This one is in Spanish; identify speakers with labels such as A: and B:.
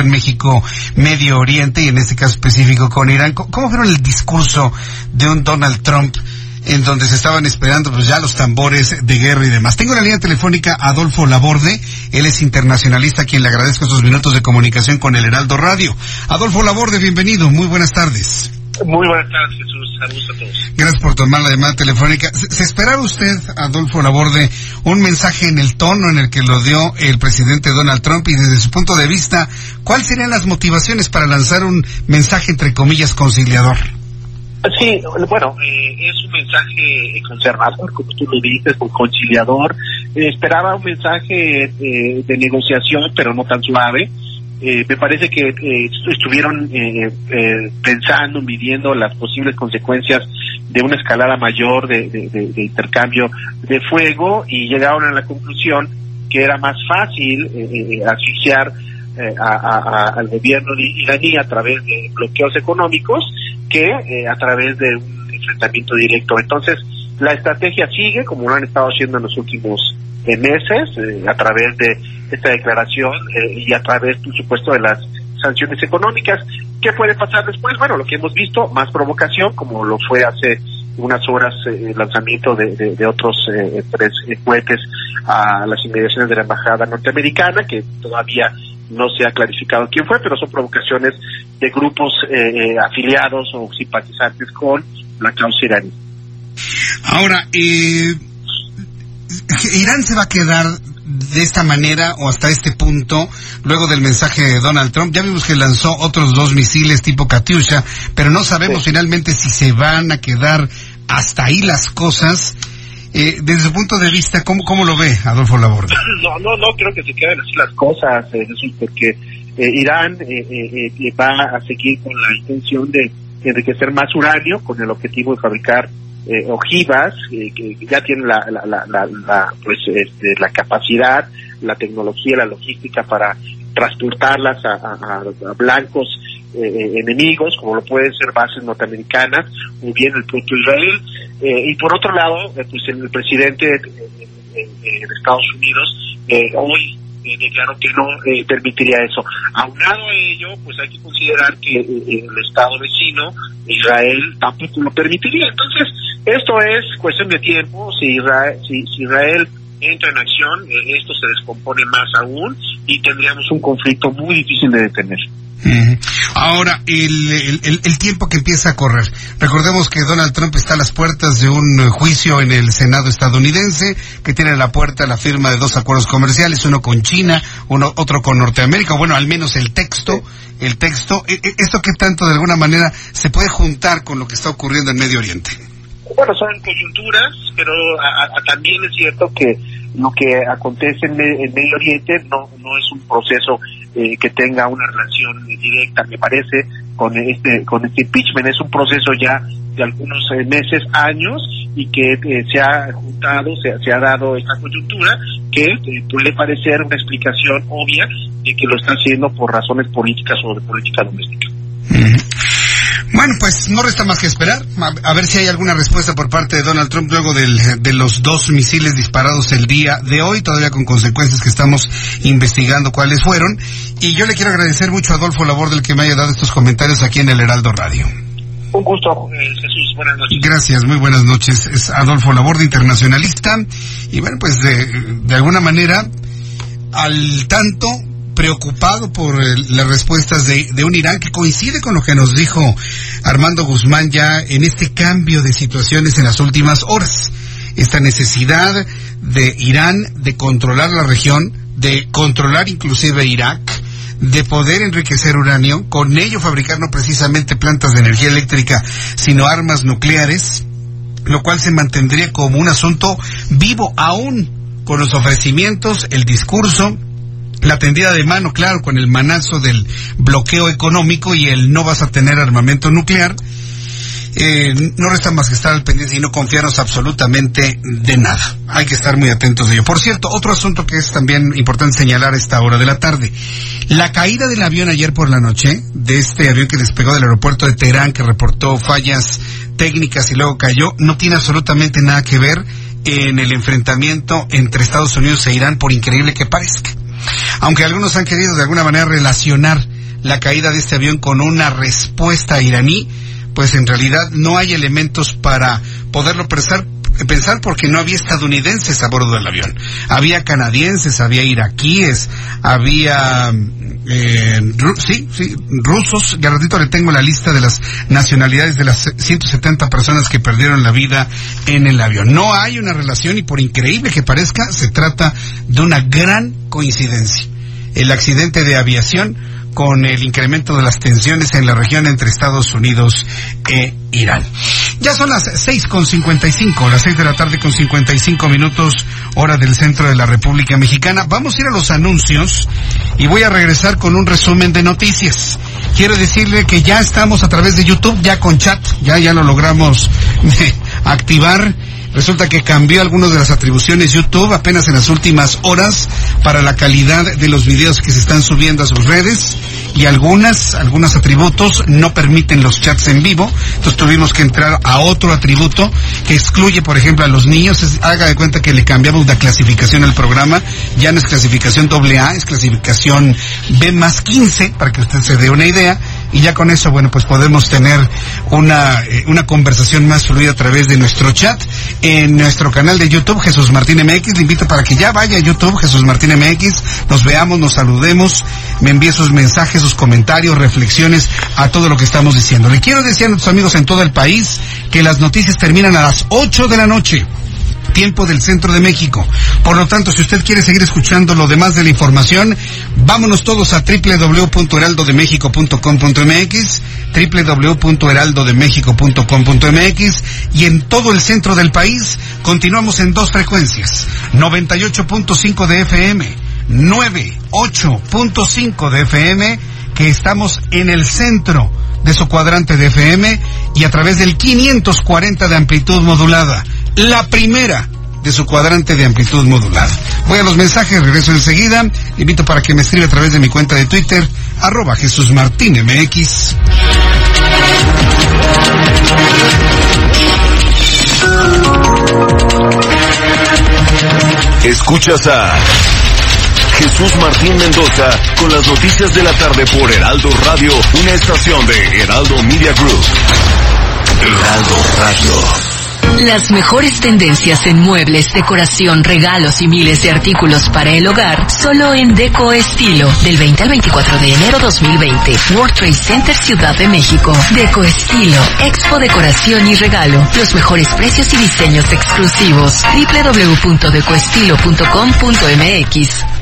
A: México, Medio Oriente y en este caso específico con Irán. ¿Cómo vieron el discurso de un Donald Trump en donde se estaban esperando pues ya los tambores de guerra y demás? Tengo la línea telefónica Adolfo Laborde, él es internacionalista, a quien le agradezco estos minutos de comunicación con el Heraldo Radio. Adolfo Laborde, bienvenido, muy buenas tardes.
B: Muy buenas tardes, Jesús. Saludos a todos.
A: Gracias por tomar la llamada telefónica. ¿Se, esperaba usted, Adolfo Laborde, un mensaje en el tono en el que lo dio el presidente Donald Trump y desde su punto de vista, cuáles serían las motivaciones para lanzar un mensaje entre comillas conciliador?
B: Sí, bueno, eh, es un mensaje conservador, como tú lo dices, conciliador. Eh, esperaba un mensaje eh, de negociación, pero no tan suave eh, me parece que eh, estuvieron eh, pensando, midiendo las posibles consecuencias de una escalada mayor de, intercambio de fuego y llegaron a la conclusión que era más fácil asfixiar al gobierno iraní a través de bloqueos económicos que a través de un enfrentamiento directo. Entonces, la estrategia sigue como lo han estado haciendo en los últimos meses, a través de esta declaración eh, y a través, por supuesto, de las sanciones económicas. ¿Qué puede pasar después? Bueno, lo que hemos visto, más provocación, como lo fue hace unas horas eh, el lanzamiento de, de, otros eh, tres cohetes a las inmediaciones de la embajada norteamericana, que todavía no se ha clarificado quién fue, pero son provocaciones de grupos afiliados o simpatizantes con la causa iraní.
A: Ahora, Irán se va a quedar de esta manera o hasta este punto, luego del mensaje de Donald Trump. Ya vimos que lanzó otros dos misiles tipo Katyusha, pero no sabemos finalmente si se van a quedar hasta ahí las cosas. Eh, desde su punto de vista, ¿cómo, cómo lo ve Adolfo Laborde?
B: No, no, no creo que se queden así las cosas, eh, porque eh, Irán va a seguir con la intención de enriquecer más uranio con el objetivo de fabricar eh, ojivas eh, que ya tienen la, la, la, pues, este, la capacidad, la tecnología, la logística para transportarlas a, blancos eh, enemigos, como lo pueden ser bases norteamericanas, o bien el propio Israel. y por otro lado, pues el presidente de Estados Unidos hoy eh, declaró que no eh, permitiría eso. Aunado a ello, pues hay que considerar que eh, el Estado vecino, Israel, tampoco lo permitiría. Entonces, esto es cuestión de tiempo. Si Israel, si, Israel entra en acción, esto se descompone más aún y tendríamos un conflicto muy difícil de detener.
A: Ahora, el, el, tiempo que empieza a correr. Recordemos que Donald Trump está a las puertas de un juicio en el Senado estadounidense, que tiene a la puerta la firma de dos acuerdos comerciales, uno con China, uno, otro con Norteamérica, bueno, al menos el texto, el texto. E, e, ¿Esto que tanto de alguna manera se puede juntar con lo que está ocurriendo en Medio Oriente?
B: Bueno, son coyunturas, pero también es cierto que lo que acontece en, Medio Oriente no, no es un proceso eh, que tenga una relación directa, me parece, con este, con este impeachment. Es un proceso ya de algunos eh, meses, años, y que eh, se ha juntado, se, se, ha dado esta coyuntura que puede parecer una explicación obvia de que lo está haciendo por razones políticas o de política doméstica.
A: Bueno, pues no resta más que esperar, a, ver si hay alguna respuesta por parte de Donald Trump luego de los dos misiles disparados el día de hoy, todavía con consecuencias que estamos investigando cuáles fueron. Y yo le quiero agradecer mucho a Adolfo Labor del que me haya dado estos comentarios aquí en el Heraldo Radio.
B: Un gusto, eh, Jesús. Buenas noches.
A: Gracias, muy buenas noches. Es Adolfo Laborde, internacionalista. Y bueno, pues de, de alguna manera, al tanto preocupado por las respuestas de, de, un Irán que coincide con lo que nos dijo Armando Guzmán ya en este cambio de situaciones en las últimas horas. Esta necesidad de Irán de controlar la región, de controlar inclusive Irak, de poder enriquecer uranio, con ello fabricar no precisamente plantas de energía eléctrica, sino armas nucleares, lo cual se mantendría como un asunto vivo aún con los ofrecimientos, el discurso, la tendida de mano, claro, con el manazo del bloqueo económico y el no vas a tener armamento nuclear, eh, no resta más que estar al pendiente y no confiarnos absolutamente de nada. Hay que estar muy atentos de ello. Por cierto, otro asunto que es también importante señalar a esta hora de la tarde. La caída del avión ayer por la noche, de este avión que despegó del aeropuerto de Teherán, que reportó fallas técnicas y luego cayó, no tiene absolutamente nada que ver en el enfrentamiento entre Estados Unidos e Irán, por increíble que parezca. Aunque algunos han querido de alguna manera relacionar la caída de este avión con una respuesta iraní, pues en realidad no hay elementos para poderlo pensar, pensar porque no había estadounidenses a bordo del avión. Había canadienses, había iraquíes, había eh, sí, sí, rusos. Ya ratito le tengo la lista de las nacionalidades de las 170 personas que perdieron la vida en el avión. No hay una relación y por increíble que parezca, se trata de una gran coincidencia. El accidente de aviación con el incremento de las tensiones en la región entre Estados Unidos e Irán. Ya son las seis con cincuenta y cinco, las seis de la tarde con cincuenta y cinco minutos, hora del centro de la República Mexicana. Vamos a ir a los anuncios y voy a regresar con un resumen de noticias. Quiero decirle que ya estamos a través de YouTube, ya con chat, ya, ya lo logramos activar Resulta que cambió algunas de las atribuciones YouTube apenas en las últimas horas para la calidad de los videos que se están subiendo a sus redes y algunas, algunos atributos no permiten los chats en vivo. Entonces tuvimos que entrar a otro atributo que excluye, por ejemplo, a los niños. haga de cuenta que le cambiamos la clasificación al programa. Ya no es clasificación AA, es clasificación B más 15, para que usted se dé una idea y ya con eso, bueno, pues podemos tener una, eh, una conversación más fluida a través de nuestro chat en nuestro canal de YouTube, Jesús Martín MX. Le invito para que ya vaya a YouTube, Jesús Martín MX, nos veamos, nos saludemos, me envíe sus mensajes, sus comentarios, reflexiones a todo lo que estamos diciendo. Le quiero decir a nuestros amigos en todo el país que las noticias terminan a las 8 de la noche tiempo del centro de México. Por lo tanto, si usted quiere seguir escuchando lo demás de la información, vámonos todos a www.heraldodemexico.com.mx, www.heraldodemexico.com.mx y en todo el centro del país continuamos en dos frecuencias, 98.5 de FM, 98.5 de FM, que estamos en el centro de su cuadrante de FM y a través del 540 de amplitud modulada la primera de su cuadrante de amplitud modulada. Voy a los mensajes, regreso enseguida. invito para que me escriba a través de mi cuenta de Twitter, arroba Jesús Martín MX.
C: Escuchas a Jesús Martín Mendoza con las noticias de la tarde por Heraldo Radio, una estación de Heraldo Media Group. Heraldo Radio.
D: Las mejores tendencias en muebles, decoración, regalos y miles de artículos para el hogar, solo en Deco Estilo, del 20 al 24 de enero 2020. World Trade Center Ciudad de México. Deco Estilo, Expo Decoración y Regalo. Los mejores precios y diseños exclusivos. www.decoestilo.com.mx